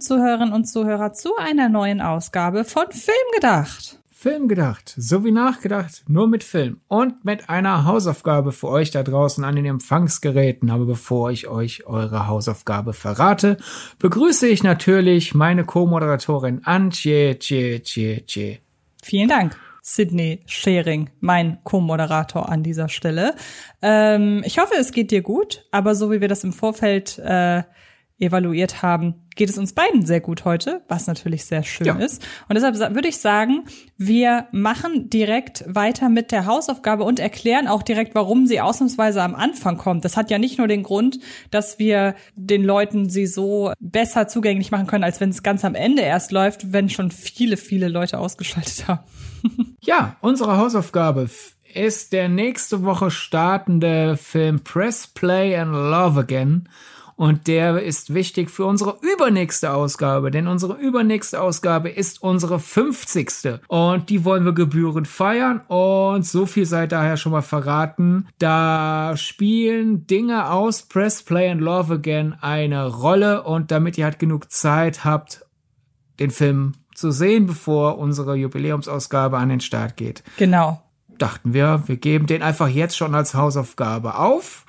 Zuhörerinnen und Zuhörer, zu einer neuen Ausgabe von Film gedacht. Film gedacht, so wie nachgedacht, nur mit Film und mit einer Hausaufgabe für euch da draußen an den Empfangsgeräten. Aber bevor ich euch eure Hausaufgabe verrate, begrüße ich natürlich meine Co-Moderatorin Antje Tje Tje Tje. Vielen Dank. Sydney Schering, mein Co-Moderator an dieser Stelle. Ähm, ich hoffe, es geht dir gut, aber so wie wir das im Vorfeld äh, evaluiert haben, geht es uns beiden sehr gut heute, was natürlich sehr schön ja. ist. Und deshalb würde ich sagen, wir machen direkt weiter mit der Hausaufgabe und erklären auch direkt, warum sie ausnahmsweise am Anfang kommt. Das hat ja nicht nur den Grund, dass wir den Leuten sie so besser zugänglich machen können, als wenn es ganz am Ende erst läuft, wenn schon viele, viele Leute ausgeschaltet haben. ja, unsere Hausaufgabe ist der nächste Woche startende Film Press Play and Love Again und der ist wichtig für unsere übernächste Ausgabe, denn unsere übernächste Ausgabe ist unsere 50. Und die wollen wir gebührend feiern. Und so viel sei daher schon mal verraten. Da spielen Dinge aus Press Play and Love Again eine Rolle. Und damit ihr halt genug Zeit habt, den Film zu sehen, bevor unsere Jubiläumsausgabe an den Start geht. Genau. Dachten wir, wir geben den einfach jetzt schon als Hausaufgabe auf.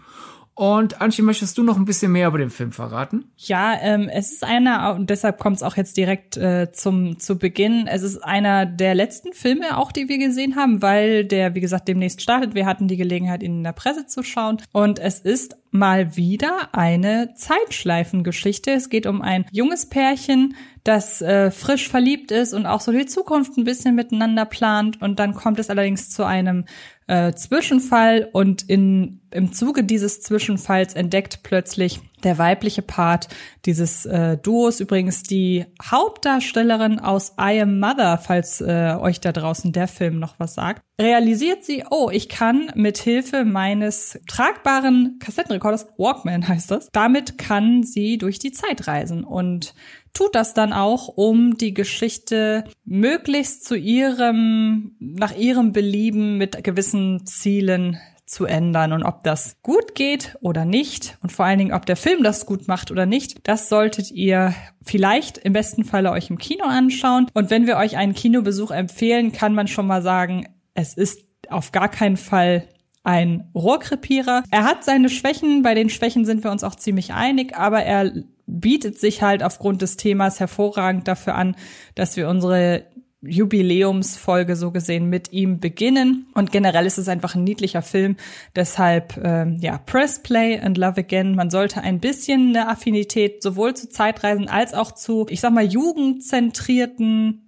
Und Anchi, möchtest du noch ein bisschen mehr über den Film verraten? Ja, ähm, es ist einer, und deshalb kommt es auch jetzt direkt äh, zum zu Beginn. Es ist einer der letzten Filme auch, die wir gesehen haben, weil der, wie gesagt, demnächst startet. Wir hatten die Gelegenheit, ihn in der Presse zu schauen. Und es ist mal wieder eine Zeitschleifengeschichte. Es geht um ein junges Pärchen, das äh, frisch verliebt ist und auch so die Zukunft ein bisschen miteinander plant. Und dann kommt es allerdings zu einem äh, Zwischenfall und in, im Zuge dieses Zwischenfalls entdeckt plötzlich der weibliche Part dieses äh, Duos, übrigens die Hauptdarstellerin aus I Am Mother, falls äh, euch da draußen der Film noch was sagt, realisiert sie, oh, ich kann mit Hilfe meines tragbaren Kassettenrekorders, Walkman heißt das, damit kann sie durch die Zeit reisen und tut das dann auch, um die Geschichte möglichst zu ihrem, nach ihrem Belieben mit gewissen Zielen zu ändern. Und ob das gut geht oder nicht und vor allen Dingen, ob der Film das gut macht oder nicht, das solltet ihr vielleicht im besten Falle euch im Kino anschauen. Und wenn wir euch einen Kinobesuch empfehlen, kann man schon mal sagen, es ist auf gar keinen Fall ein Rohrkrepierer. Er hat seine Schwächen, bei den Schwächen sind wir uns auch ziemlich einig, aber er bietet sich halt aufgrund des Themas hervorragend dafür an, dass wir unsere Jubiläumsfolge so gesehen mit ihm beginnen. Und generell ist es einfach ein niedlicher Film. Deshalb, ähm, ja, Press Play and Love Again. Man sollte ein bisschen eine Affinität sowohl zu Zeitreisen als auch zu, ich sag mal, jugendzentrierten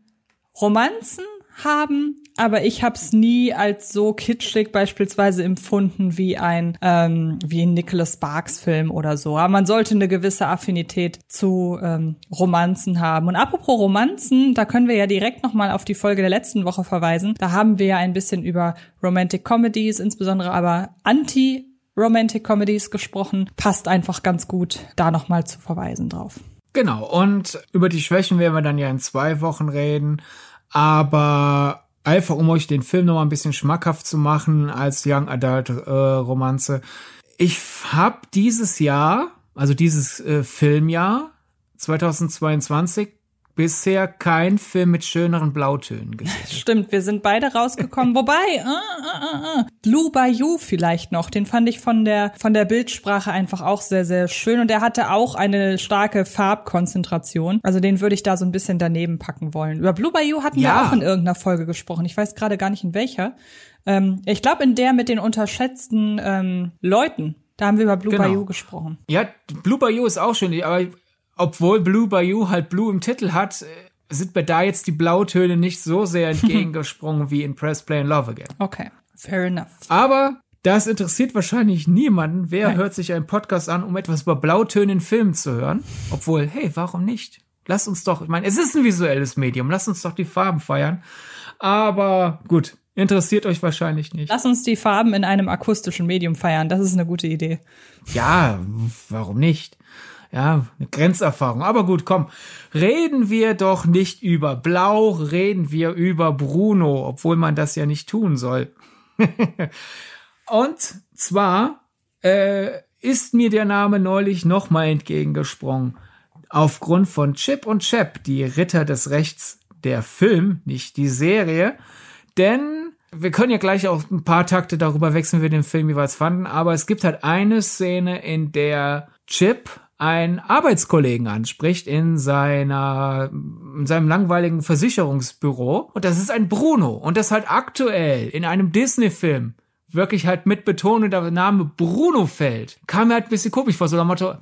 Romanzen haben, aber ich habe es nie als so kitschig beispielsweise empfunden wie ein ähm, wie ein Nicholas Sparks Film oder so. Aber man sollte eine gewisse Affinität zu ähm, Romanzen haben. Und apropos Romanzen, da können wir ja direkt noch mal auf die Folge der letzten Woche verweisen. Da haben wir ja ein bisschen über Romantic Comedies, insbesondere aber Anti Romantic Comedies gesprochen. Passt einfach ganz gut, da noch mal zu verweisen drauf. Genau. Und über die Schwächen werden wir dann ja in zwei Wochen reden. Aber einfach um euch den Film noch mal ein bisschen schmackhaft zu machen als Young Adult äh, Romanze. Ich habe dieses Jahr, also dieses äh, Filmjahr 2022 bisher kein Film mit schöneren Blautönen gesehen. Stimmt, wir sind beide rausgekommen. Wobei, äh, äh, äh, Blue Bayou vielleicht noch, den fand ich von der von der Bildsprache einfach auch sehr sehr schön und der hatte auch eine starke Farbkonzentration. Also den würde ich da so ein bisschen daneben packen wollen. Über Blue Bayou hatten ja. wir auch in irgendeiner Folge gesprochen. Ich weiß gerade gar nicht in welcher. Ähm, ich glaube in der mit den unterschätzten ähm, Leuten. Da haben wir über Blue genau. Bayou gesprochen. Ja, Blue Bayou ist auch schön, aber obwohl Blue Bayou halt Blue im Titel hat, äh, sind mir da jetzt die Blautöne nicht so sehr entgegengesprungen wie in Press Play and Love Again. Okay, fair enough. Aber das interessiert wahrscheinlich niemanden. Wer Nein. hört sich einen Podcast an, um etwas über Blautöne in Filmen zu hören? Obwohl, hey, warum nicht? Lass uns doch, ich meine, es ist ein visuelles Medium, lass uns doch die Farben feiern. Aber gut, interessiert euch wahrscheinlich nicht. Lass uns die Farben in einem akustischen Medium feiern, das ist eine gute Idee. Ja, warum nicht? Ja, eine Grenzerfahrung. Aber gut, komm. Reden wir doch nicht über Blau, reden wir über Bruno, obwohl man das ja nicht tun soll. Und zwar äh, ist mir der Name neulich nochmal entgegengesprungen. aufgrund von Chip und Chap, die Ritter des Rechts, der Film, nicht die Serie. Denn wir können ja gleich auch ein paar Takte darüber wechseln, wie wir den Film jeweils fanden, aber es gibt halt eine Szene, in der Chip einen Arbeitskollegen anspricht in seiner, in seinem langweiligen Versicherungsbüro. Und das ist ein Bruno. Und das halt aktuell in einem Disney-Film wirklich halt mit Betonung der Name Bruno fällt. Kam mir halt ein bisschen komisch vor, so der Motto,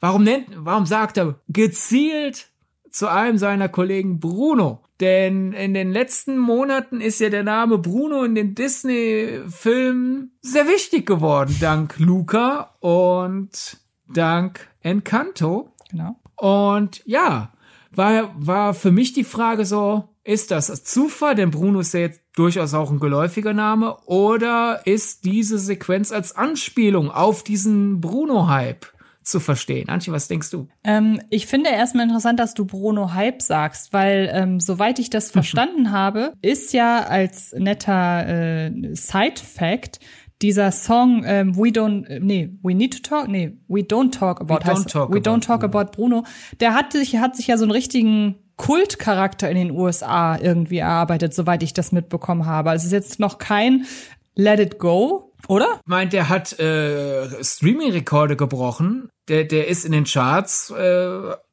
warum nennt, warum sagt er gezielt zu einem seiner Kollegen Bruno? Denn in den letzten Monaten ist ja der Name Bruno in den Disney-Filmen sehr wichtig geworden, dank Luca und dank Encanto. Genau. Und ja, war, war für mich die Frage so, ist das Zufall, denn Bruno ist ja jetzt durchaus auch ein geläufiger Name, oder ist diese Sequenz als Anspielung auf diesen Bruno-Hype zu verstehen. Antje, was denkst du? Ähm, ich finde erstmal interessant, dass du Bruno Hype sagst, weil ähm, soweit ich das verstanden habe, ist ja als netter äh, Side-Fact dieser Song ähm, We Don't, nee, We Need to Talk, nee, We Don't Talk About, we don't talk We about Don't Talk Bruno. About Bruno, der hat sich, hat sich ja so einen richtigen Kultcharakter in den USA irgendwie erarbeitet, soweit ich das mitbekommen habe. Also es ist jetzt noch kein Let It Go, oder? Meint, der hat äh, Streaming-Rekorde gebrochen. Der, der ist in den Charts äh,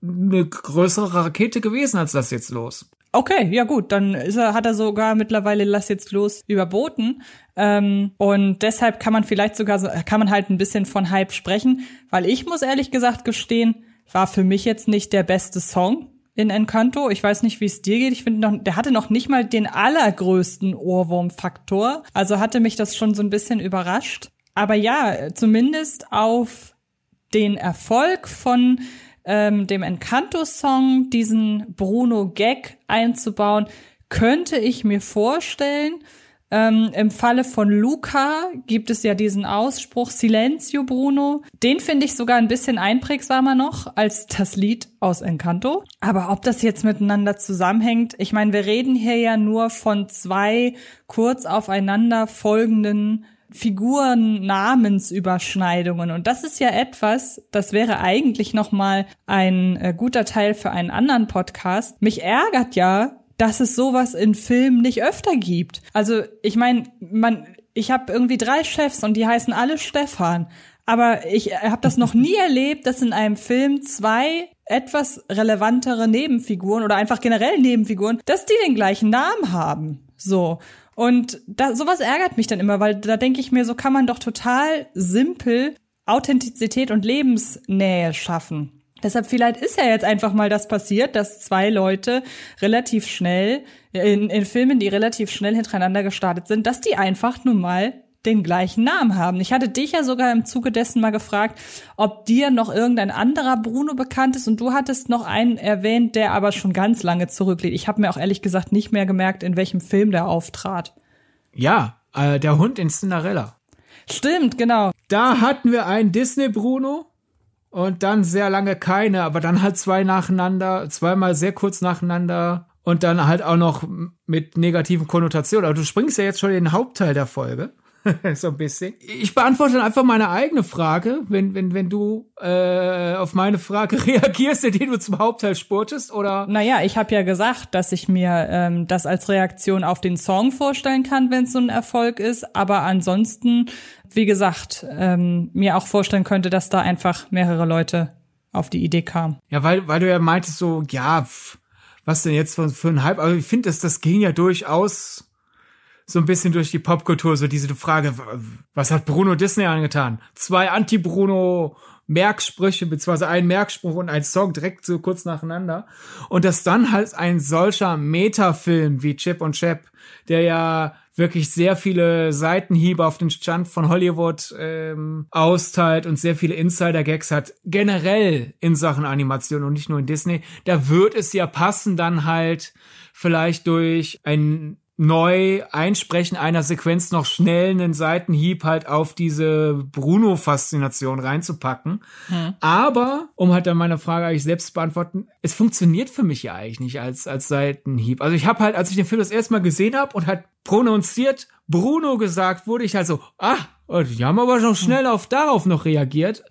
eine größere Rakete gewesen als das jetzt los. Okay, ja gut, dann ist er, hat er sogar mittlerweile Lass jetzt los überboten. Ähm, und deshalb kann man vielleicht sogar so, kann man halt ein bisschen von Hype sprechen, weil ich muss ehrlich gesagt gestehen, war für mich jetzt nicht der beste Song in Encanto. Ich weiß nicht, wie es dir geht. Ich finde noch, der hatte noch nicht mal den allergrößten Ohrwurmfaktor. Also hatte mich das schon so ein bisschen überrascht. Aber ja, zumindest auf den Erfolg von ähm, dem Encanto-Song diesen Bruno-Gag einzubauen, könnte ich mir vorstellen. Ähm, Im Falle von Luca gibt es ja diesen Ausspruch Silenzio Bruno. Den finde ich sogar ein bisschen einprägsamer noch als das Lied aus Encanto. Aber ob das jetzt miteinander zusammenhängt, ich meine, wir reden hier ja nur von zwei kurz aufeinander folgenden Figuren Namensüberschneidungen und das ist ja etwas, das wäre eigentlich noch mal ein äh, guter Teil für einen anderen Podcast. Mich ärgert ja, dass es sowas in Filmen nicht öfter gibt. Also, ich meine, man ich habe irgendwie drei Chefs und die heißen alle Stefan, aber ich habe das noch nie erlebt, dass in einem Film zwei etwas relevantere Nebenfiguren oder einfach generell Nebenfiguren, dass die den gleichen Namen haben. So. Und da, sowas ärgert mich dann immer, weil da denke ich mir, so kann man doch total simpel Authentizität und Lebensnähe schaffen. Deshalb vielleicht ist ja jetzt einfach mal das passiert, dass zwei Leute relativ schnell in, in Filmen, die relativ schnell hintereinander gestartet sind, dass die einfach nun mal den gleichen Namen haben. Ich hatte dich ja sogar im Zuge dessen mal gefragt, ob dir noch irgendein anderer Bruno bekannt ist und du hattest noch einen erwähnt, der aber schon ganz lange zurückliegt. Ich habe mir auch ehrlich gesagt nicht mehr gemerkt, in welchem Film der auftrat. Ja, äh, der Hund in Cinderella. Stimmt, genau. Da hatten wir einen Disney-Bruno und dann sehr lange keine, aber dann halt zwei nacheinander, zweimal sehr kurz nacheinander und dann halt auch noch mit negativen Konnotationen. Aber du springst ja jetzt schon in den Hauptteil der Folge. so ein bisschen. Ich beantworte dann einfach meine eigene Frage, wenn, wenn, wenn du äh, auf meine Frage reagierst, indem du zum Hauptteil spurtest, oder? Naja, ich habe ja gesagt, dass ich mir ähm, das als Reaktion auf den Song vorstellen kann, wenn es so ein Erfolg ist. Aber ansonsten, wie gesagt, ähm, mir auch vorstellen könnte, dass da einfach mehrere Leute auf die Idee kamen. Ja, weil, weil du ja meintest so, ja, pff, was denn jetzt für, für ein Hype? Aber ich finde, dass das ging ja durchaus so ein bisschen durch die Popkultur, so diese Frage, was hat Bruno Disney angetan? Zwei Anti-Bruno Merksprüche, beziehungsweise ein Merkspruch und ein Song direkt so kurz nacheinander. Und dass dann halt ein solcher Metafilm wie Chip und Chap, der ja wirklich sehr viele Seitenhiebe auf den Stand von Hollywood ähm, austeilt und sehr viele Insider-Gags hat, generell in Sachen Animation und nicht nur in Disney, da wird es ja passen, dann halt vielleicht durch ein neu einsprechen einer Sequenz noch schnell einen Seitenhieb halt auf diese Bruno-Faszination reinzupacken. Hm. Aber, um halt dann meine Frage eigentlich selbst zu beantworten, es funktioniert für mich ja eigentlich nicht als, als Seitenhieb. Also ich habe halt, als ich den Film das erste Mal gesehen habe und halt prononziert Bruno gesagt wurde, ich halt so, ah, die haben aber schon schnell auf darauf noch reagiert.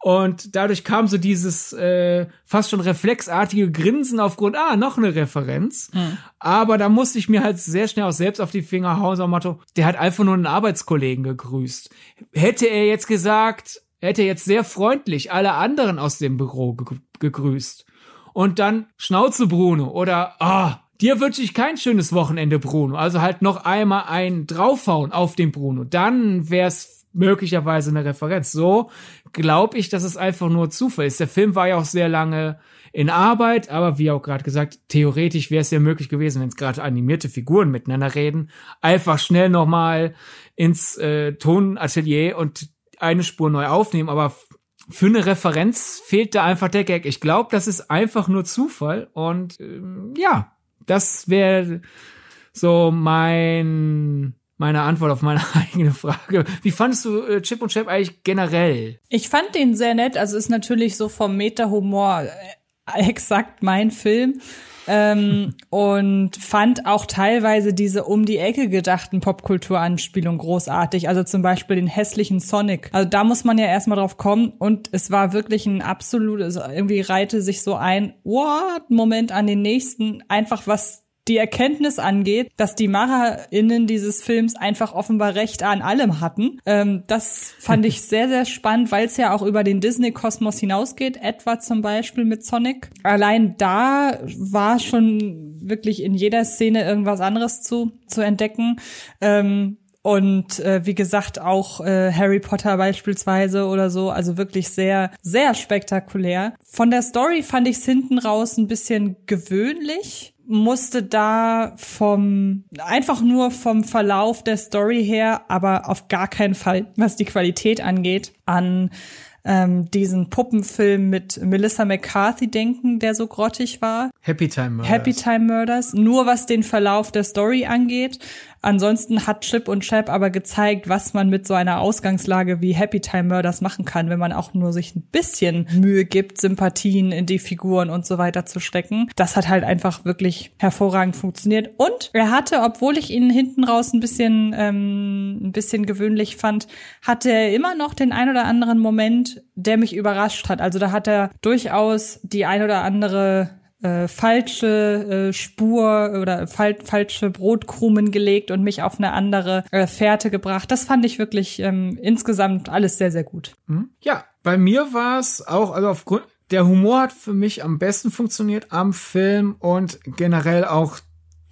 Und dadurch kam so dieses äh, fast schon reflexartige Grinsen aufgrund, ah, noch eine Referenz. Mhm. Aber da musste ich mir halt sehr schnell auch selbst auf die Finger hauen, so Motto, der hat einfach nur einen Arbeitskollegen gegrüßt. Hätte er jetzt gesagt, hätte er jetzt sehr freundlich alle anderen aus dem Büro ge gegrüßt. Und dann Schnauze Bruno oder, ah, Dir wünsche ich kein schönes Wochenende, Bruno. Also halt noch einmal ein draufhauen auf den Bruno. Dann wär's möglicherweise eine Referenz. So glaube ich, dass es einfach nur Zufall ist. Der Film war ja auch sehr lange in Arbeit, aber wie auch gerade gesagt, theoretisch wäre es ja möglich gewesen, wenn es gerade animierte Figuren miteinander reden, einfach schnell nochmal ins äh, Tonatelier und eine Spur neu aufnehmen, aber für eine Referenz fehlt da einfach der Gag. Ich glaube, das ist einfach nur Zufall und ähm, ja, das wäre so mein meine Antwort auf meine eigene Frage. Wie fandest du äh, Chip und Chap eigentlich generell? Ich fand den sehr nett. Also ist natürlich so vom Meta-Humor äh, exakt mein Film. ähm, und fand auch teilweise diese um die Ecke gedachten Popkulturanspielungen großartig. Also zum Beispiel den hässlichen Sonic. Also da muss man ja erstmal drauf kommen. Und es war wirklich ein absolutes, also irgendwie reihte sich so ein What-Moment an den nächsten. Einfach was die Erkenntnis angeht, dass die MacherInnen dieses Films einfach offenbar Recht an allem hatten. Ähm, das fand ich sehr, sehr spannend, weil es ja auch über den Disney-Kosmos hinausgeht, etwa zum Beispiel mit Sonic. Allein da war schon wirklich in jeder Szene irgendwas anderes zu, zu entdecken. Ähm, und äh, wie gesagt auch äh, Harry Potter beispielsweise oder so, also wirklich sehr, sehr spektakulär. Von der Story fand ich es hinten raus ein bisschen gewöhnlich musste da vom, einfach nur vom Verlauf der Story her, aber auf gar keinen Fall, was die Qualität angeht, an ähm, diesen Puppenfilm mit Melissa McCarthy denken, der so grottig war. Happy Time Murders. Happy Time Murders. Nur was den Verlauf der Story angeht. Ansonsten hat Chip und Chap aber gezeigt, was man mit so einer Ausgangslage wie Happy Time Murders machen kann, wenn man auch nur sich ein bisschen Mühe gibt, Sympathien in die Figuren und so weiter zu stecken. Das hat halt einfach wirklich hervorragend funktioniert. Und er hatte, obwohl ich ihn hinten raus ein bisschen, ähm, ein bisschen gewöhnlich fand, hatte er immer noch den ein oder anderen Moment, der mich überrascht hat. Also da hat er durchaus die ein oder andere äh, falsche äh, Spur oder fal falsche Brotkrumen gelegt und mich auf eine andere äh, Fährte gebracht. Das fand ich wirklich ähm, insgesamt alles sehr, sehr gut. Mhm. Ja, bei mir war es auch, also aufgrund, der Humor hat für mich am besten funktioniert am Film und generell auch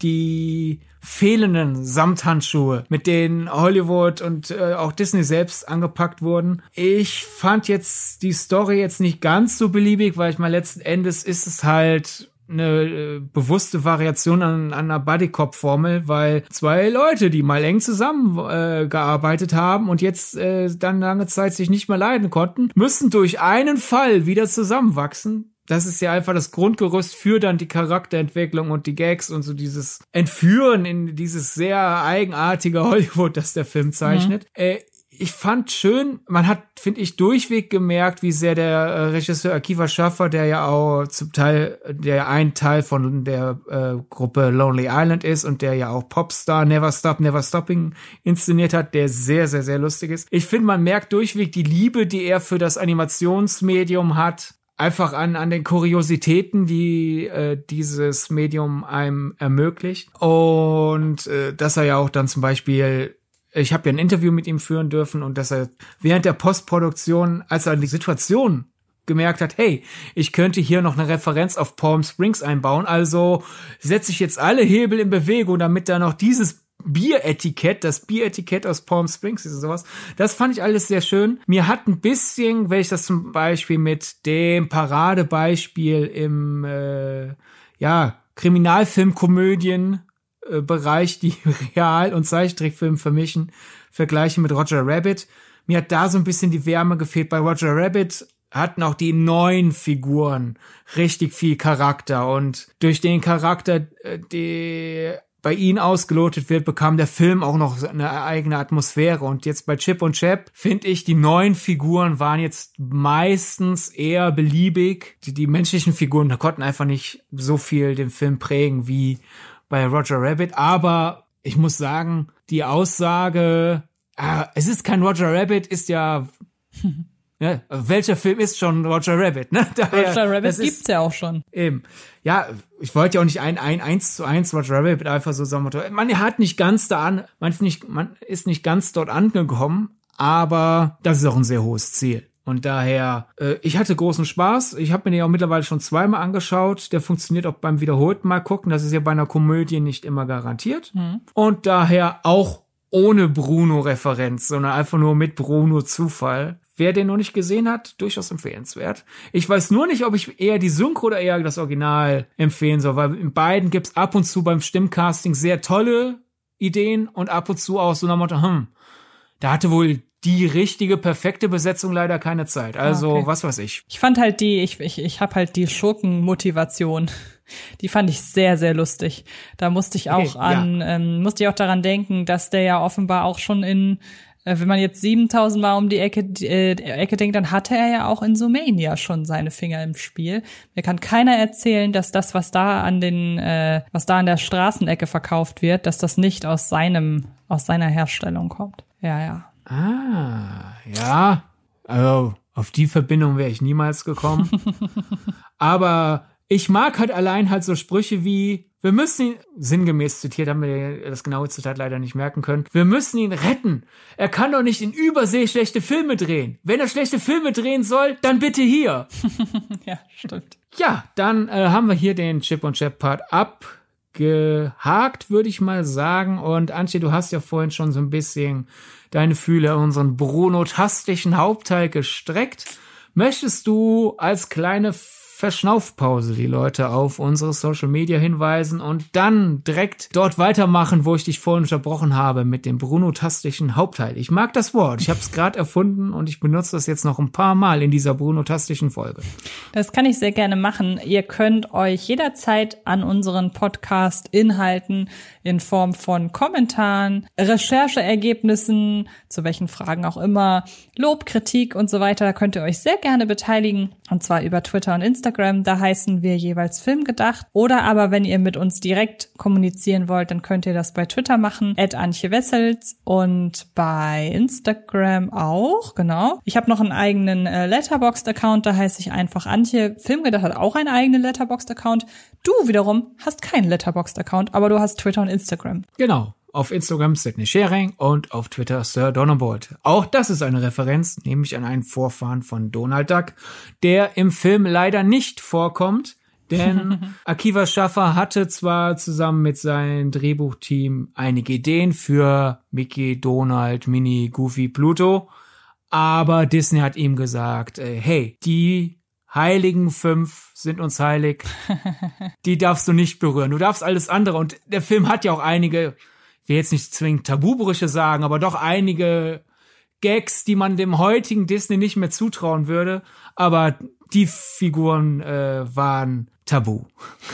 die fehlenden Samthandschuhe, mit denen Hollywood und äh, auch Disney selbst angepackt wurden. Ich fand jetzt die Story jetzt nicht ganz so beliebig, weil ich mal letzten Endes ist es halt eine äh, bewusste Variation an, an einer Bodycop-Formel, weil zwei Leute, die mal eng zusammengearbeitet äh, haben und jetzt äh, dann lange Zeit sich nicht mehr leiden konnten, müssen durch einen Fall wieder zusammenwachsen das ist ja einfach das Grundgerüst für dann die Charakterentwicklung und die Gags und so dieses Entführen in dieses sehr eigenartige Hollywood, das der Film zeichnet. Mhm. Äh, ich fand schön, man hat, finde ich, durchweg gemerkt, wie sehr der äh, Regisseur Akiva Schaffer, der ja auch zum Teil, der ein Teil von der äh, Gruppe Lonely Island ist und der ja auch Popstar Never Stop, Never Stopping inszeniert hat, der sehr, sehr, sehr lustig ist. Ich finde, man merkt durchweg die Liebe, die er für das Animationsmedium hat einfach an, an den Kuriositäten, die äh, dieses Medium einem ermöglicht. Und äh, dass er ja auch dann zum Beispiel, ich habe ja ein Interview mit ihm führen dürfen und dass er während der Postproduktion, als er die Situation gemerkt hat, hey, ich könnte hier noch eine Referenz auf Palm Springs einbauen, also setze ich jetzt alle Hebel in Bewegung, damit da noch dieses Bieretikett, das Bieretikett aus Palm Springs ist sowas. Das fand ich alles sehr schön. Mir hat ein bisschen, wenn ich das zum Beispiel mit dem Paradebeispiel im äh, ja Kriminalfilmkomödien äh, Bereich, die Real- und Zeichentrickfilm vermischen, vergleiche mit Roger Rabbit. Mir hat da so ein bisschen die Wärme gefehlt. Bei Roger Rabbit hatten auch die neuen Figuren richtig viel Charakter und durch den Charakter, äh, die bei ihnen ausgelotet wird, bekam der Film auch noch eine eigene Atmosphäre. Und jetzt bei Chip und Chap finde ich, die neuen Figuren waren jetzt meistens eher beliebig. Die, die menschlichen Figuren konnten einfach nicht so viel den Film prägen wie bei Roger Rabbit. Aber ich muss sagen, die Aussage, ah, es ist kein Roger Rabbit, ist ja Ja, welcher Film ist schon Roger Rabbit, ne? Daher, Roger Rabbit gibt's ja auch schon. Eben. Ja, ich wollte ja auch nicht ein, ein eins zu eins Roger Rabbit einfach so sagen. Man hat nicht ganz da an, man ist nicht, man ist nicht ganz dort angekommen, aber das ist auch ein sehr hohes Ziel. Und daher, äh, ich hatte großen Spaß. Ich habe mir den auch mittlerweile schon zweimal angeschaut. Der funktioniert auch beim wiederholten Mal gucken. Das ist ja bei einer Komödie nicht immer garantiert. Mhm. Und daher auch ohne Bruno-Referenz, sondern einfach nur mit Bruno-Zufall. Wer den noch nicht gesehen hat, durchaus empfehlenswert. Ich weiß nur nicht, ob ich eher die Synchro oder eher das Original empfehlen soll, weil in beiden gibt's ab und zu beim Stimmcasting sehr tolle Ideen und ab und zu auch so nach Motto, hm, da hatte wohl die richtige, perfekte Besetzung leider keine Zeit. Also, okay. was weiß ich. Ich fand halt die, ich, ich, ich habe halt die Schurkenmotivation. Die fand ich sehr, sehr lustig. Da musste ich auch okay, an, ja. ähm, musste ich auch daran denken, dass der ja offenbar auch schon in, wenn man jetzt 7000 Mal um die Ecke, äh, Ecke denkt, dann hatte er ja auch in Sumania schon seine Finger im Spiel. Mir kann keiner erzählen, dass das, was da an den, äh, was da an der Straßenecke verkauft wird, dass das nicht aus seinem, aus seiner Herstellung kommt. Ja, ja. Ah, ja. Also auf die Verbindung wäre ich niemals gekommen. Aber ich mag halt allein halt so Sprüche wie, wir müssen ihn, sinngemäß zitiert, haben wir das genaue Zitat leider nicht merken können, wir müssen ihn retten. Er kann doch nicht in Übersee schlechte Filme drehen. Wenn er schlechte Filme drehen soll, dann bitte hier. ja, stimmt. Ja, dann äh, haben wir hier den Chip und Chap Part abgehakt, würde ich mal sagen. Und Antje, du hast ja vorhin schon so ein bisschen deine Fühler unseren Bruno-tastischen Hauptteil gestreckt. Möchtest du als kleine Verschnaufpause die Leute auf unsere Social Media hinweisen und dann direkt dort weitermachen, wo ich dich vorhin unterbrochen habe mit dem brunotastischen Hauptteil. Ich mag das Wort. Ich habe es gerade erfunden und ich benutze das jetzt noch ein paar Mal in dieser brunotastischen Folge. Das kann ich sehr gerne machen. Ihr könnt euch jederzeit an unseren Podcast Inhalten in Form von Kommentaren, Rechercheergebnissen, zu welchen Fragen auch immer, Lob, Kritik und so weiter, könnt ihr euch sehr gerne beteiligen und zwar über Twitter und Instagram Instagram, da heißen wir jeweils Filmgedacht. Oder aber, wenn ihr mit uns direkt kommunizieren wollt, dann könnt ihr das bei Twitter machen, at Antje Wessels und bei Instagram auch, genau. Ich habe noch einen eigenen äh, Letterboxd-Account, da heiße ich einfach Antje. Filmgedacht hat auch einen eigenen Letterboxd-Account. Du wiederum hast keinen Letterboxd-Account, aber du hast Twitter und Instagram. Genau auf Instagram Sidney Sharing und auf Twitter Sir Donnerbolt. Auch das ist eine Referenz, nämlich an einen Vorfahren von Donald Duck, der im Film leider nicht vorkommt, denn Akiva Schaffer hatte zwar zusammen mit seinem Drehbuchteam einige Ideen für Mickey, Donald, Minnie, Goofy, Pluto, aber Disney hat ihm gesagt, äh, hey, die heiligen fünf sind uns heilig, die darfst du nicht berühren, du darfst alles andere. Und der Film hat ja auch einige will jetzt nicht zwingend Tabubrüche sagen, aber doch einige Gags, die man dem heutigen Disney nicht mehr zutrauen würde. Aber die Figuren äh, waren tabu.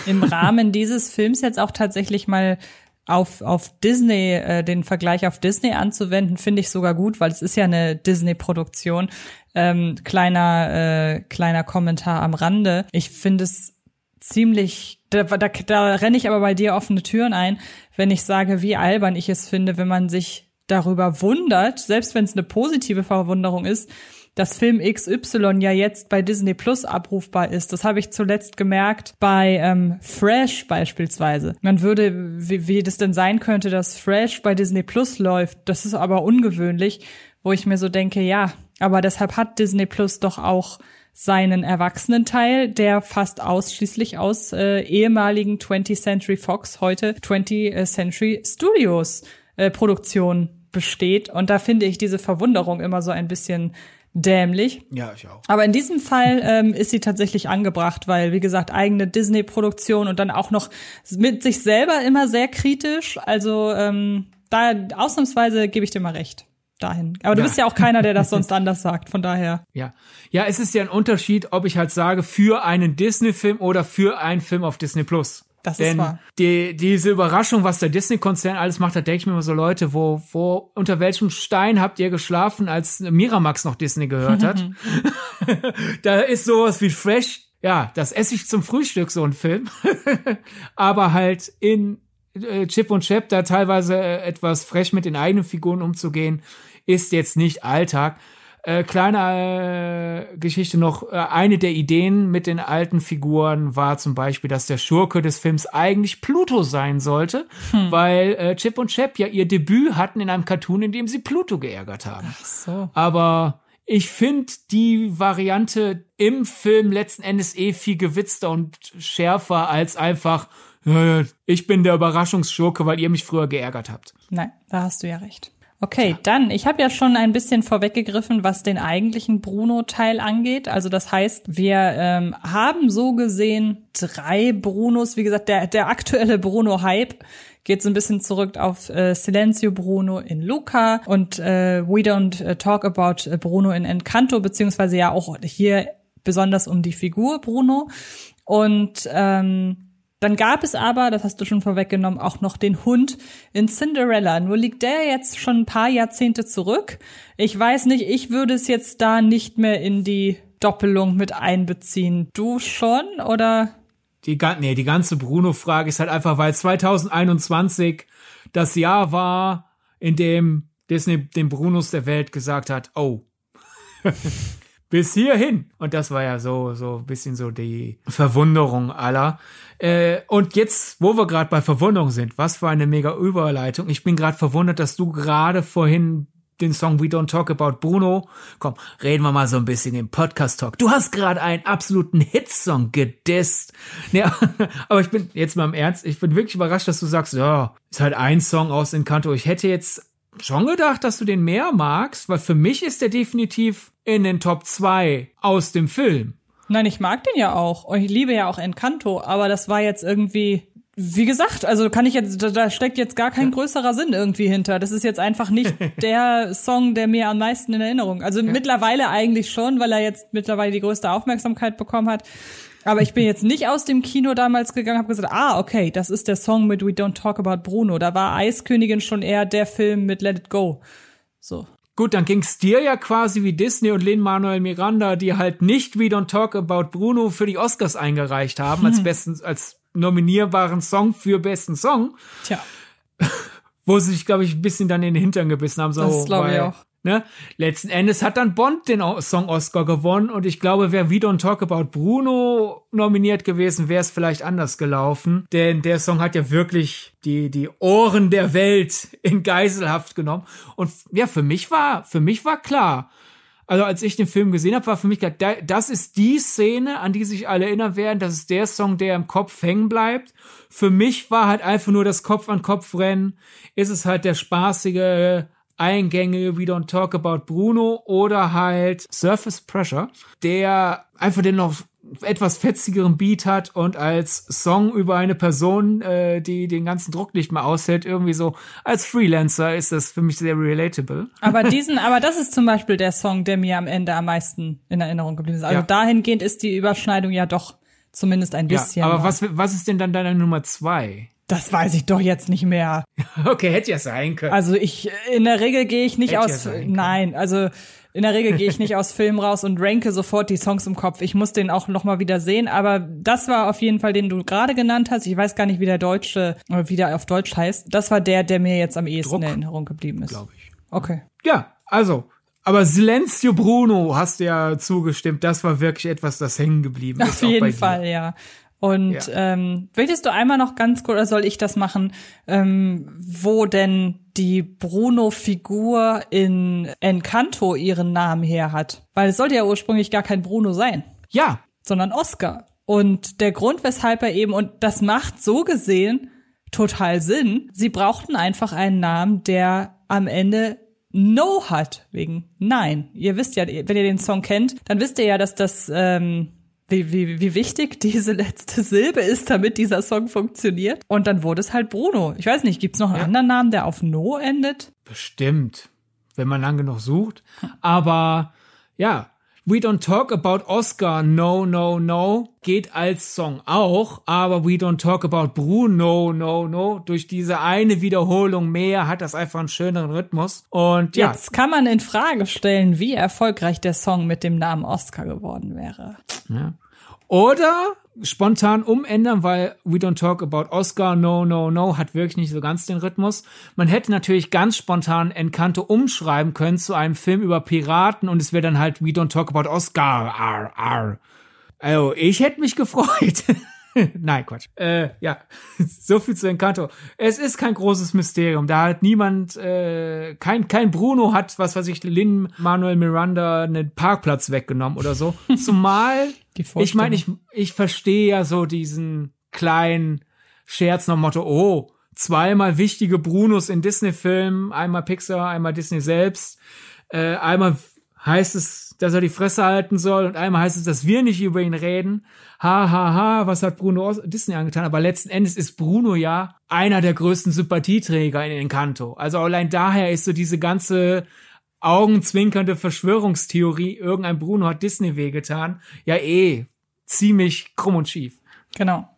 Im Rahmen dieses Films jetzt auch tatsächlich mal auf, auf Disney, äh, den Vergleich auf Disney anzuwenden, finde ich sogar gut, weil es ist ja eine Disney-Produktion. Ähm, kleiner, äh, kleiner Kommentar am Rande. Ich finde es ziemlich, da, da, da renne ich aber bei dir offene Türen ein, wenn ich sage, wie albern ich es finde, wenn man sich darüber wundert, selbst wenn es eine positive Verwunderung ist, dass Film XY ja jetzt bei Disney Plus abrufbar ist. Das habe ich zuletzt gemerkt bei ähm, Fresh beispielsweise. Man würde, wie, wie das denn sein könnte, dass Fresh bei Disney Plus läuft. Das ist aber ungewöhnlich, wo ich mir so denke, ja, aber deshalb hat Disney Plus doch auch seinen Erwachsenenteil, der fast ausschließlich aus äh, ehemaligen 20th Century Fox, heute 20th Century Studios äh, Produktion besteht. Und da finde ich diese Verwunderung immer so ein bisschen dämlich. Ja, ich auch. Aber in diesem Fall ähm, ist sie tatsächlich angebracht, weil, wie gesagt, eigene Disney-Produktion und dann auch noch mit sich selber immer sehr kritisch. Also ähm, da ausnahmsweise gebe ich dir mal recht dahin. Aber du ja. bist ja auch keiner, der das sonst anders sagt, von daher. Ja. Ja, es ist ja ein Unterschied, ob ich halt sage, für einen Disney-Film oder für einen Film auf Disney Plus. Das Denn ist wahr. Die, diese Überraschung, was der Disney-Konzern alles macht, da denke ich mir immer so, Leute, wo, wo, unter welchem Stein habt ihr geschlafen, als Miramax noch Disney gehört hat? da ist sowas wie Fresh. Ja, das esse ich zum Frühstück, so ein Film. Aber halt in äh, Chip und Chap da teilweise äh, etwas frech mit den eigenen Figuren umzugehen, ist jetzt nicht Alltag. Äh, kleine äh, Geschichte noch. Äh, eine der Ideen mit den alten Figuren war zum Beispiel, dass der Schurke des Films eigentlich Pluto sein sollte, hm. weil äh, Chip und Chap ja ihr Debüt hatten in einem Cartoon, in dem sie Pluto geärgert haben. Ach so. Aber ich finde die Variante im Film letzten Endes eh viel gewitzter und schärfer als einfach, ich bin der Überraschungsschurke, weil ihr mich früher geärgert habt. Nein, da hast du ja recht. Okay, ja. dann, ich habe ja schon ein bisschen vorweggegriffen, was den eigentlichen Bruno-Teil angeht. Also das heißt, wir ähm, haben so gesehen drei Brunos. Wie gesagt, der, der aktuelle Bruno-Hype geht so ein bisschen zurück auf äh, Silencio Bruno in Luca und äh, We Don't äh, Talk About äh, Bruno in Encanto, beziehungsweise ja auch hier besonders um die Figur Bruno. Und ähm, dann gab es aber, das hast du schon vorweggenommen, auch noch den Hund in Cinderella. Nur liegt der jetzt schon ein paar Jahrzehnte zurück. Ich weiß nicht, ich würde es jetzt da nicht mehr in die Doppelung mit einbeziehen. Du schon oder? Die, nee, die ganze Bruno-Frage ist halt einfach, weil 2021 das Jahr war, in dem Disney den Brunos der Welt gesagt hat, oh, bis hierhin. Und das war ja so, so ein bisschen so die Verwunderung aller. Äh, und jetzt, wo wir gerade bei Verwunderung sind, was für eine mega Überleitung. Ich bin gerade verwundert, dass du gerade vorhin den Song We Don't Talk About Bruno. Komm, reden wir mal so ein bisschen im Podcast-Talk. Du hast gerade einen absoluten Hitsong gedisst. Ja, aber ich bin jetzt mal im Ernst, ich bin wirklich überrascht, dass du sagst, ja, ist halt ein Song aus Encanto. Ich hätte jetzt schon gedacht, dass du den mehr magst, weil für mich ist der definitiv in den Top 2 aus dem Film. Nein, ich mag den ja auch. Ich liebe ja auch Encanto, aber das war jetzt irgendwie, wie gesagt, also kann ich jetzt, da steckt jetzt gar kein größerer Sinn irgendwie hinter. Das ist jetzt einfach nicht der Song, der mir am meisten in Erinnerung. Also ja. mittlerweile eigentlich schon, weil er jetzt mittlerweile die größte Aufmerksamkeit bekommen hat. Aber ich bin jetzt nicht aus dem Kino damals gegangen, habe gesagt, ah, okay, das ist der Song mit We Don't Talk About Bruno. Da war Eiskönigin schon eher der Film mit Let It Go. So. Gut, dann ging's dir ja quasi wie Disney und Lin-Manuel Miranda, die halt nicht We Don't Talk About Bruno für die Oscars eingereicht haben, als besten, als nominierbaren Song für besten Song. Tja. Wo sie sich, glaube ich, ein bisschen dann in den Hintern gebissen haben. So, das glaube ich auch. Ne? Letzten Endes hat dann Bond den Song Oscar gewonnen und ich glaube, wäre We Don't Talk About Bruno nominiert gewesen, wäre es vielleicht anders gelaufen. Denn der Song hat ja wirklich die, die Ohren der Welt in Geiselhaft genommen. Und ja, für mich war, für mich war klar, also als ich den Film gesehen habe, war für mich klar, das ist die Szene, an die sich alle erinnern werden. Das ist der Song, der im Kopf hängen bleibt. Für mich war halt einfach nur das Kopf an Kopf rennen. Ist es halt der spaßige Eingänge, We Don't Talk About Bruno oder halt Surface Pressure, der einfach den noch etwas fetzigeren Beat hat und als Song über eine Person, äh, die den ganzen Druck nicht mehr aushält, irgendwie so als Freelancer ist das für mich sehr relatable. Aber diesen, aber das ist zum Beispiel der Song, der mir am Ende am meisten in Erinnerung geblieben ist. Also ja. dahingehend ist die Überschneidung ja doch zumindest ein bisschen. Ja, aber was, was ist denn dann deine Nummer zwei? Das weiß ich doch jetzt nicht mehr. Okay, hätte ja sein können. Also ich, in der Regel gehe ich nicht hätte aus, ja nein, also in der Regel gehe ich nicht aus Filmen raus und ranke sofort die Songs im Kopf. Ich muss den auch noch mal wieder sehen, aber das war auf jeden Fall, den du gerade genannt hast. Ich weiß gar nicht, wie der deutsche, wie der auf Deutsch heißt. Das war der, der mir jetzt am ehesten in Erinnerung geblieben ist. Glaube ich. Okay. Ja, also aber Silencio Bruno hast ja zugestimmt. Das war wirklich etwas, das hängen geblieben ist. Auf jeden Fall, ja. Und ja. ähm, willst du einmal noch ganz kurz, oder soll ich das machen, ähm, wo denn die Bruno-Figur in Encanto ihren Namen her hat? Weil es sollte ja ursprünglich gar kein Bruno sein. Ja. Sondern Oscar. Und der Grund, weshalb er eben, und das macht so gesehen total Sinn, sie brauchten einfach einen Namen, der am Ende No hat, wegen Nein. Ihr wisst ja, wenn ihr den Song kennt, dann wisst ihr ja, dass das ähm, wie, wie, wie wichtig diese letzte Silbe ist, damit dieser Song funktioniert. Und dann wurde es halt Bruno. Ich weiß nicht, gibt's noch einen ja. anderen Namen, der auf No endet? Bestimmt, wenn man lang genug sucht. Aber ja, We Don't Talk About Oscar, No, No, No geht als Song auch, aber We Don't Talk About Bruno, No, No, durch diese eine Wiederholung mehr hat das einfach einen schöneren Rhythmus. Und ja. Jetzt kann man in Frage stellen, wie erfolgreich der Song mit dem Namen Oscar geworden wäre. Ja. Oder spontan umändern, weil We Don't Talk About Oscar, No, No, No hat wirklich nicht so ganz den Rhythmus. Man hätte natürlich ganz spontan Encanto umschreiben können zu einem Film über Piraten und es wäre dann halt We Don't Talk About Oscar, ar, ar. Also, ich hätte mich gefreut. Nein, Quatsch. Äh, ja, so viel zu Encanto. Es ist kein großes Mysterium. Da hat niemand, äh, kein, kein Bruno hat, was weiß ich, Lin Manuel Miranda einen Parkplatz weggenommen oder so. Zumal, ich meine, ich, ich verstehe ja so diesen kleinen Scherz nach Motto, oh, zweimal wichtige Brunos in Disney-Filmen, einmal Pixar, einmal Disney selbst, äh, einmal heißt es, dass er die Fresse halten soll und einmal heißt es, dass wir nicht über ihn reden. Ha, ha, ha, was hat Bruno Disney angetan? Aber letzten Endes ist Bruno ja einer der größten Sympathieträger in Encanto. Also allein daher ist so diese ganze augenzwinkernde Verschwörungstheorie, irgendein Bruno hat Disney wehgetan, ja eh ziemlich krumm und schief. Genau,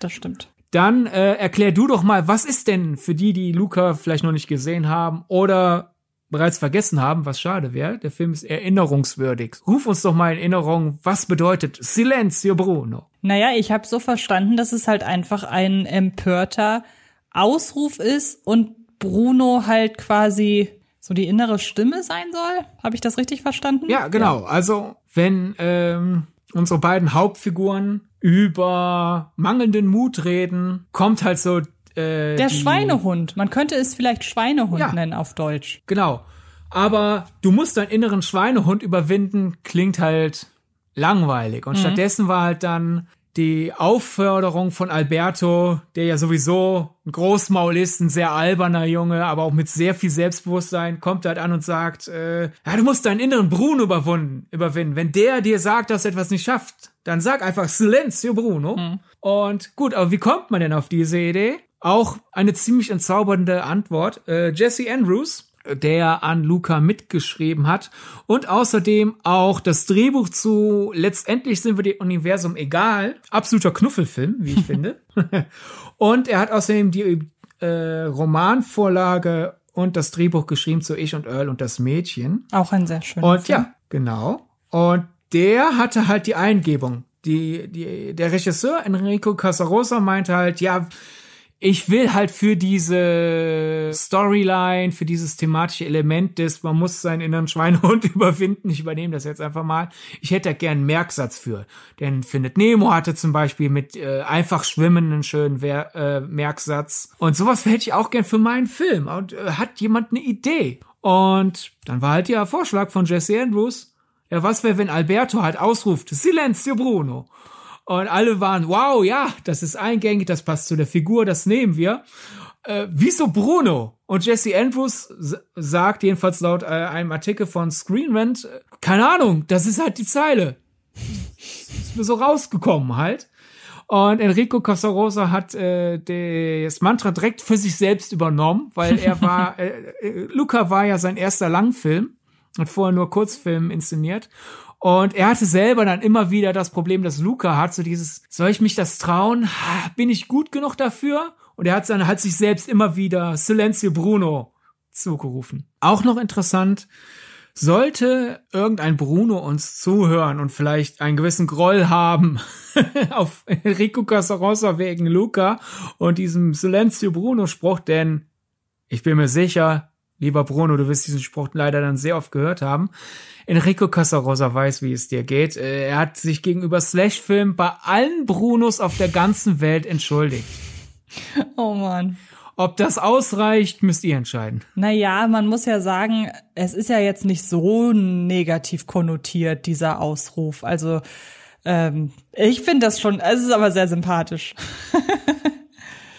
das stimmt. Dann äh, erklär du doch mal, was ist denn für die, die Luca vielleicht noch nicht gesehen haben oder bereits vergessen haben, was schade wäre. Der Film ist erinnerungswürdig. Ruf uns doch mal in Erinnerung, was bedeutet Silenzio Bruno? Naja, ich habe so verstanden, dass es halt einfach ein empörter Ausruf ist und Bruno halt quasi so die innere Stimme sein soll. Habe ich das richtig verstanden? Ja, genau. Ja. Also wenn ähm, unsere beiden Hauptfiguren über mangelnden Mut reden, kommt halt so äh, Der Schweinehund. Man könnte es vielleicht Schweinehund ja, nennen auf Deutsch. Genau. Aber du musst deinen inneren Schweinehund überwinden, klingt halt langweilig. Und mhm. stattdessen war halt dann die Aufförderung von Alberto, der ja sowieso ein Großmaul ist, ein sehr alberner Junge, aber auch mit sehr viel Selbstbewusstsein, kommt halt an und sagt, äh, ja, du musst deinen inneren Bruno überwinden, überwinden. Wenn der dir sagt, dass er etwas nicht schafft, dann sag einfach Silenzio Bruno. Mhm. Und gut, aber wie kommt man denn auf diese Idee? Auch eine ziemlich entzaubernde Antwort. Äh, Jesse Andrews, der an Luca mitgeschrieben hat und außerdem auch das Drehbuch zu Letztendlich sind wir dem Universum egal. Absoluter Knuffelfilm, wie ich finde. und er hat außerdem die äh, Romanvorlage und das Drehbuch geschrieben zu Ich und Earl und das Mädchen. Auch ein sehr schöner Und Film. ja, genau. Und der hatte halt die Eingebung. Die, die, der Regisseur Enrico Casarosa meinte halt, ja, ich will halt für diese Storyline, für dieses thematische Element des, man muss seinen inneren Schweinehund überwinden. Ich übernehme das jetzt einfach mal. Ich hätte da gern einen Merksatz für. Denn Findet Nemo hatte zum Beispiel mit äh, einfach schwimmen einen schönen Wer äh, Merksatz. Und sowas hätte ich auch gern für meinen Film. Und äh, hat jemand eine Idee? Und dann war halt der Vorschlag von Jesse Andrews. Ja, was wäre, wenn Alberto halt ausruft, Silenzio Bruno. Und alle waren, wow, ja, das ist eingängig, das passt zu der Figur, das nehmen wir. Äh, wieso Bruno? Und Jesse Andrews sagt, jedenfalls laut äh, einem Artikel von Screen Rant, äh, keine Ahnung, das ist halt die Zeile. ist mir so rausgekommen halt. Und Enrico Casarosa hat äh, das Mantra direkt für sich selbst übernommen, weil er war, äh, äh, Luca war ja sein erster Langfilm, hat vorher nur Kurzfilm inszeniert. Und er hatte selber dann immer wieder das Problem, dass Luca hat, so dieses, soll ich mich das trauen? Bin ich gut genug dafür? Und er hat dann hat sich selbst immer wieder Silenzio Bruno zugerufen. Auch noch interessant, sollte irgendein Bruno uns zuhören und vielleicht einen gewissen Groll haben auf Enrico Casarosa wegen Luca und diesem Silenzio Bruno Spruch, denn ich bin mir sicher, lieber Bruno, du wirst diesen Spruch leider dann sehr oft gehört haben. Enrico Casarosa weiß, wie es dir geht. Äh, er hat sich gegenüber Slash-Film bei allen Brunos auf der ganzen Welt entschuldigt. Oh man. Ob das ausreicht, müsst ihr entscheiden. Naja, man muss ja sagen, es ist ja jetzt nicht so negativ konnotiert, dieser Ausruf. Also, ähm, ich finde das schon, es ist aber sehr sympathisch.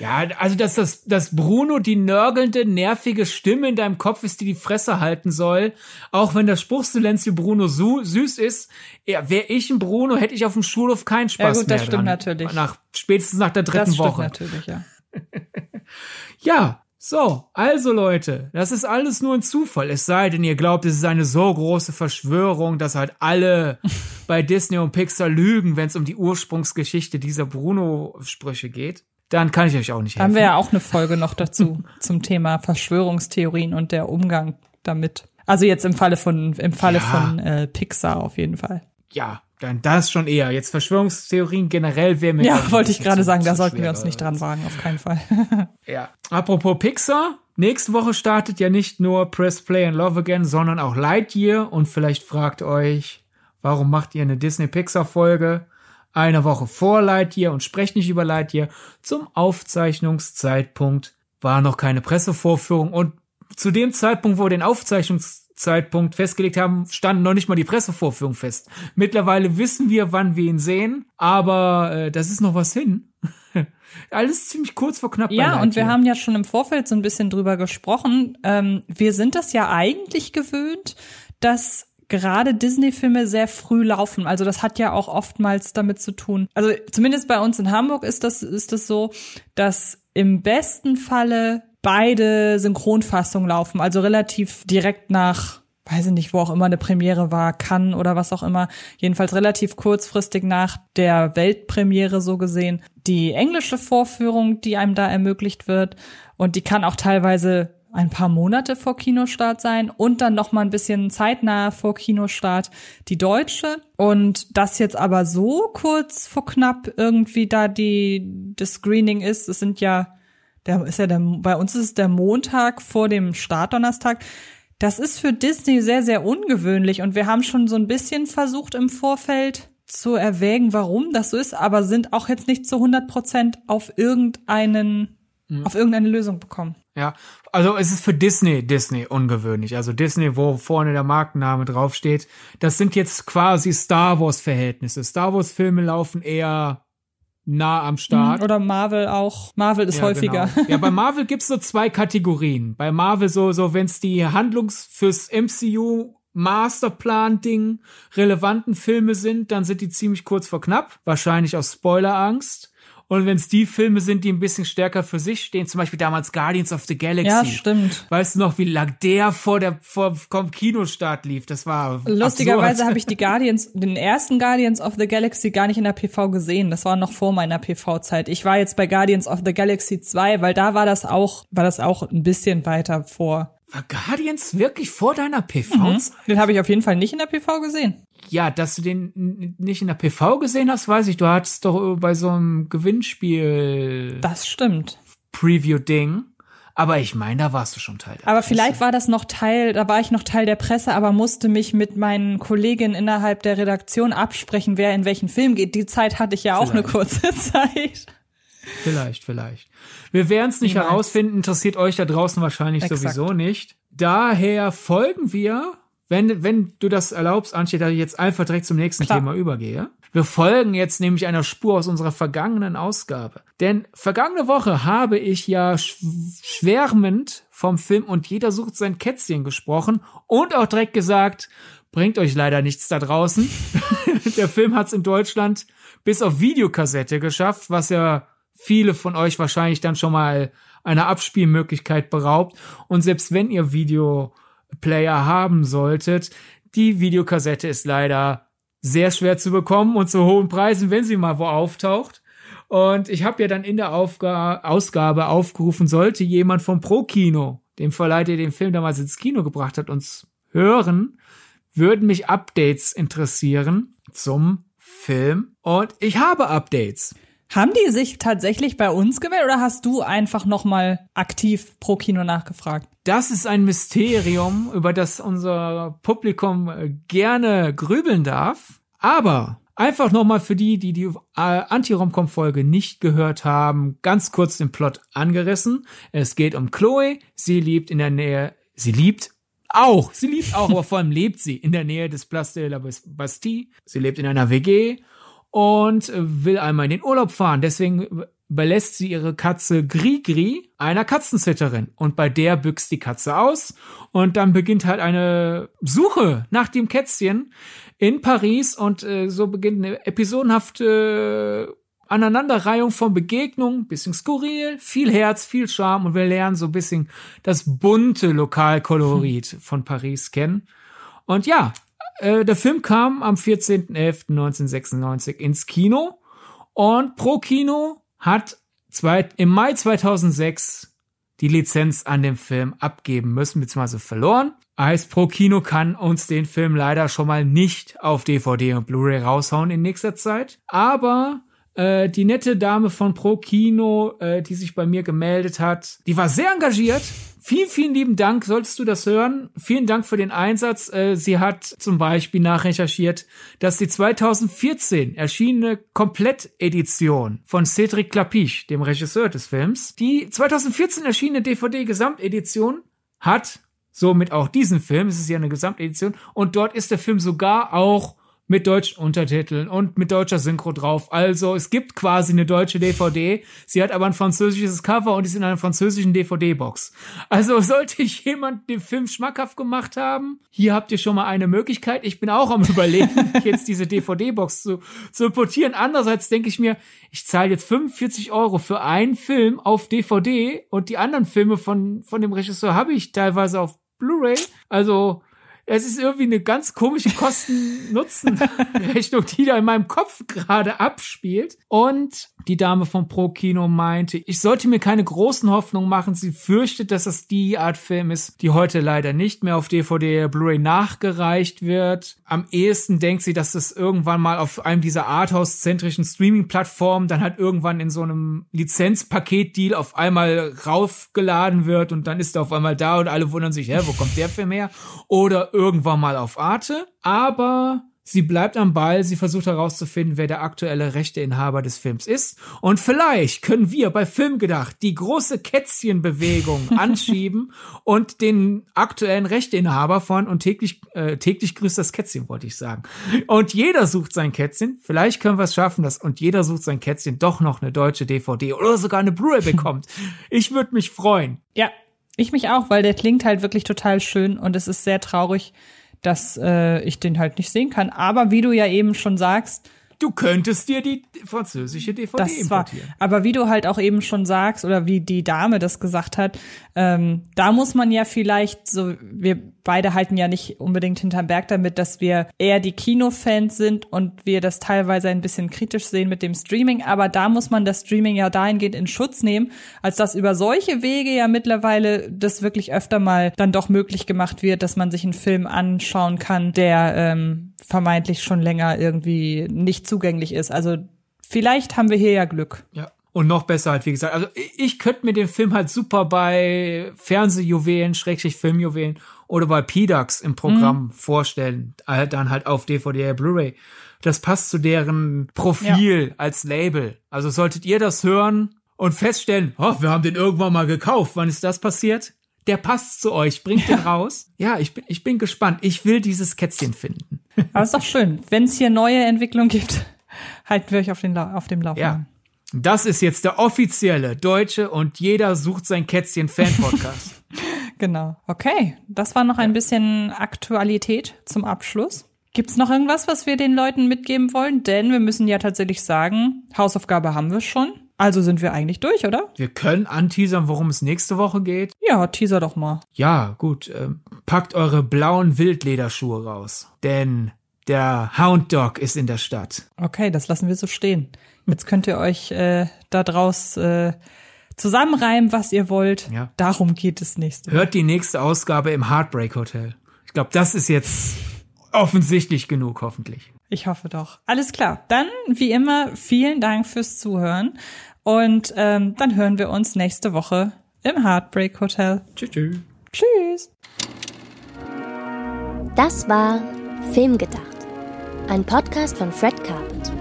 Ja, also dass das, dass Bruno die nörgelnde, nervige Stimme in deinem Kopf ist, die die Fresse halten soll, auch wenn das Spruchsilenzio Bruno so süß ist. Ja, wäre ich ein Bruno, hätte ich auf dem Schulhof keinen Spaß mehr. Ja gut, das stimmt dran. natürlich. Nach spätestens nach der dritten das Woche. natürlich, ja. ja, so, also Leute, das ist alles nur ein Zufall. Es sei denn, ihr glaubt, es ist eine so große Verschwörung, dass halt alle bei Disney und Pixar lügen, wenn es um die Ursprungsgeschichte dieser Bruno-Sprüche geht dann kann ich euch auch nicht helfen. Haben wir ja auch eine Folge noch dazu zum Thema Verschwörungstheorien und der Umgang damit. Also jetzt im Falle von im Falle ja. von äh, Pixar auf jeden Fall. Ja, Dann das schon eher. Jetzt Verschwörungstheorien generell wäre mir. Ja, wollte ich gerade sagen, da sollten wir uns nicht dran wagen, auf keinen Fall. ja. Apropos Pixar. Nächste Woche startet ja nicht nur Press Play and Love Again, sondern auch Lightyear. Und vielleicht fragt euch, warum macht ihr eine Disney-Pixar-Folge eine Woche vor Lightyear und sprecht nicht über Lightyear? Zum Aufzeichnungszeitpunkt war noch keine Pressevorführung und zu dem Zeitpunkt, wo wir den Aufzeichnungszeitpunkt festgelegt haben, standen noch nicht mal die Pressevorführung fest. Mittlerweile wissen wir, wann wir ihn sehen, aber äh, das ist noch was hin. Alles ziemlich kurz vor knapp. Ja, und wir haben ja schon im Vorfeld so ein bisschen drüber gesprochen. Ähm, wir sind das ja eigentlich gewöhnt, dass gerade Disney-Filme sehr früh laufen. Also das hat ja auch oftmals damit zu tun. Also zumindest bei uns in Hamburg ist das, ist das so, dass im besten Falle beide Synchronfassungen laufen. Also relativ direkt nach weiß ich nicht, wo auch immer eine Premiere war, Cannes oder was auch immer, jedenfalls relativ kurzfristig nach der Weltpremiere so gesehen, die englische Vorführung, die einem da ermöglicht wird und die kann auch teilweise ein paar Monate vor Kinostart sein und dann noch mal ein bisschen zeitnah vor Kinostart die deutsche und das jetzt aber so kurz vor knapp irgendwie da die das Screening ist, es sind ja der ist ja der bei uns ist es der Montag vor dem Startdonnerstag. Das ist für Disney sehr sehr ungewöhnlich und wir haben schon so ein bisschen versucht im Vorfeld zu erwägen, warum das so ist, aber sind auch jetzt nicht zu 100 Prozent auf irgendeinen mhm. auf irgendeine Lösung bekommen. Ja, also es ist für Disney, Disney ungewöhnlich. Also Disney, wo vorne der Markenname draufsteht, das sind jetzt quasi Star Wars Verhältnisse. Star Wars Filme laufen eher nah am Start. Oder Marvel auch. Marvel ist ja, häufiger. Genau. Ja, bei Marvel gibt's so zwei Kategorien. Bei Marvel so, so wenn's die Handlungs fürs MCU Masterplan-Ding relevanten Filme sind, dann sind die ziemlich kurz vor knapp. Wahrscheinlich aus Spoilerangst. Und wenn es die Filme sind, die ein bisschen stärker für sich stehen, zum Beispiel damals Guardians of the Galaxy. Ja, stimmt. Weißt du noch, wie lang der vor der vor vom Kinostart lief? Das war lustigerweise habe ich die Guardians, den ersten Guardians of the Galaxy gar nicht in der PV gesehen. Das war noch vor meiner PV-Zeit. Ich war jetzt bei Guardians of the Galaxy 2, weil da war das auch war das auch ein bisschen weiter vor. War Guardians wirklich vor deiner PV? Mhm. Den habe ich auf jeden Fall nicht in der PV gesehen. Ja, dass du den nicht in der PV gesehen hast, weiß ich. Du hattest doch bei so einem Gewinnspiel. Das stimmt. Preview-Ding. Aber ich meine, da warst du schon Teil der Aber Presse. vielleicht war das noch Teil, da war ich noch Teil der Presse, aber musste mich mit meinen Kolleginnen innerhalb der Redaktion absprechen, wer in welchen Film geht. Die Zeit hatte ich ja auch vielleicht. eine kurze Zeit. Vielleicht, vielleicht. Wir werden es nicht Niemals. herausfinden, interessiert euch da draußen wahrscheinlich Exakt. sowieso nicht. Daher folgen wir wenn, wenn du das erlaubst, Antje, dass ich jetzt einfach direkt zum nächsten Klar. Thema übergehe. Wir folgen jetzt nämlich einer Spur aus unserer vergangenen Ausgabe. Denn vergangene Woche habe ich ja schwärmend vom Film und jeder sucht sein Kätzchen gesprochen und auch direkt gesagt, bringt euch leider nichts da draußen. Der Film hat es in Deutschland bis auf Videokassette geschafft, was ja viele von euch wahrscheinlich dann schon mal einer Abspielmöglichkeit beraubt. Und selbst wenn ihr Video Player haben solltet. Die Videokassette ist leider sehr schwer zu bekommen und zu hohen Preisen, wenn sie mal wo auftaucht. Und ich habe ja dann in der Aufga Ausgabe aufgerufen, sollte jemand vom Pro-Kino, dem Verleih, der den Film damals ins Kino gebracht hat, uns hören, würden mich Updates interessieren zum Film. Und ich habe Updates. Haben die sich tatsächlich bei uns gewählt oder hast du einfach nochmal aktiv pro Kino nachgefragt? Das ist ein Mysterium, über das unser Publikum äh, gerne grübeln darf. Aber einfach nochmal für die, die die äh, Anti-Romcom-Folge nicht gehört haben, ganz kurz den Plot angerissen. Es geht um Chloe. Sie liebt in der Nähe, sie liebt auch, sie liebt auch, aber vor allem lebt sie in der Nähe des Place de la Bastille. Sie lebt in einer WG und will einmal in den Urlaub fahren. Deswegen belässt sie ihre Katze Grigri einer Katzensitterin und bei der büchst die Katze aus. Und dann beginnt halt eine Suche nach dem Kätzchen in Paris. Und äh, so beginnt eine episodenhafte Aneinanderreihung von Begegnungen, bisschen skurril, viel Herz, viel Charme. Und wir lernen so ein bisschen das bunte Lokalkolorit von Paris kennen. Und ja, äh, der Film kam am 14.11.1996 ins Kino und Pro Kino hat zwei, im Mai 2006 die Lizenz an dem Film abgeben müssen, beziehungsweise verloren. Eis Pro Kino kann uns den Film leider schon mal nicht auf DVD und Blu-ray raushauen in nächster Zeit. Aber äh, die nette Dame von Pro Kino, äh, die sich bei mir gemeldet hat, die war sehr engagiert. Vielen, vielen lieben Dank, solltest du das hören. Vielen Dank für den Einsatz. Äh, sie hat zum Beispiel nachrecherchiert, dass die 2014 erschienene Komplettedition von Cedric Clapiche, dem Regisseur des Films, die 2014 erschienene DVD-Gesamtedition hat somit auch diesen Film. Es ist ja eine Gesamtedition. Und dort ist der Film sogar auch mit deutschen Untertiteln und mit deutscher Synchro drauf. Also es gibt quasi eine deutsche DVD. Sie hat aber ein französisches Cover und ist in einer französischen DVD-Box. Also sollte ich jemand den Film schmackhaft gemacht haben, hier habt ihr schon mal eine Möglichkeit. Ich bin auch am überlegen, jetzt diese DVD-Box zu, zu importieren. Andererseits denke ich mir, ich zahle jetzt 45 Euro für einen Film auf DVD und die anderen Filme von, von dem Regisseur habe ich teilweise auf Blu-ray. Also es ist irgendwie eine ganz komische Kosten-Nutzen-Rechnung, die da in meinem Kopf gerade abspielt. Und die Dame vom Pro-Kino meinte, ich sollte mir keine großen Hoffnungen machen. Sie fürchtet, dass es die Art Film ist, die heute leider nicht mehr auf DVD, Blu-ray nachgereicht wird. Am ehesten denkt sie, dass es irgendwann mal auf einem dieser Arthouse-zentrischen Streaming-Plattformen dann halt irgendwann in so einem Lizenzpaket-Deal auf einmal raufgeladen wird und dann ist er auf einmal da und alle wundern sich, hä, wo kommt der Film her? Oder irgendwann mal auf Arte. Aber Sie bleibt am Ball, sie versucht herauszufinden, wer der aktuelle Rechteinhaber des Films ist. Und vielleicht können wir bei Filmgedacht die große Kätzchenbewegung anschieben und den aktuellen Rechteinhaber von und täglich, äh, täglich grüßt das Kätzchen, wollte ich sagen. Und jeder sucht sein Kätzchen. Vielleicht können wir es schaffen, dass und jeder sucht sein Kätzchen doch noch eine deutsche DVD oder sogar eine Blu-ray bekommt. Ich würde mich freuen. Ja, ich mich auch, weil der klingt halt wirklich total schön und es ist sehr traurig, dass äh, ich den halt nicht sehen kann. Aber wie du ja eben schon sagst, Du könntest dir die französische DVD das importieren. War, aber wie du halt auch eben schon sagst oder wie die Dame das gesagt hat, ähm, da muss man ja vielleicht so, wir beide halten ja nicht unbedingt hinterm Berg damit, dass wir eher die Kinofans sind und wir das teilweise ein bisschen kritisch sehen mit dem Streaming. Aber da muss man das Streaming ja dahingehend in Schutz nehmen, als dass über solche Wege ja mittlerweile das wirklich öfter mal dann doch möglich gemacht wird, dass man sich einen Film anschauen kann, der ähm, vermeintlich schon länger irgendwie nicht zugänglich ist. Also vielleicht haben wir hier ja Glück. Ja. Und noch besser halt, wie gesagt. Also ich könnte mir den Film halt super bei Fernsehjuwelen, Schrägstrich Filmjuwelen oder bei PDAX im Programm mhm. vorstellen. Halt dann halt auf DVD, Blu-ray. Das passt zu deren Profil ja. als Label. Also solltet ihr das hören und feststellen, oh, wir haben den irgendwann mal gekauft. Wann ist das passiert? Der passt zu euch, bringt ja. den raus. Ja, ich bin, ich bin gespannt. Ich will dieses Kätzchen finden. Aber ist doch schön. Wenn es hier neue Entwicklungen gibt, halten wir euch auf, den, auf dem Laufenden. Ja. Das ist jetzt der offizielle deutsche und jeder sucht sein Kätzchen Fan-Podcast. genau. Okay. Das war noch ein bisschen Aktualität zum Abschluss. Gibt's noch irgendwas, was wir den Leuten mitgeben wollen? Denn wir müssen ja tatsächlich sagen, Hausaufgabe haben wir schon. Also sind wir eigentlich durch, oder? Wir können anteasern, worum es nächste Woche geht. Ja, teaser doch mal. Ja, gut. Äh, packt eure blauen Wildlederschuhe raus. Denn der Hound Dog ist in der Stadt. Okay, das lassen wir so stehen. Jetzt könnt ihr euch äh, da draus äh, zusammenreimen, was ihr wollt. Ja. Darum geht es nächste. Hört die nächste Ausgabe im Heartbreak Hotel. Ich glaube, das ist jetzt offensichtlich genug, hoffentlich. Ich hoffe doch. Alles klar. Dann, wie immer, vielen Dank fürs Zuhören. Und ähm, dann hören wir uns nächste Woche im Heartbreak Hotel. Tschüss. Tschüss. Tschüss. Das war Filmgedacht, ein Podcast von Fred Carpet.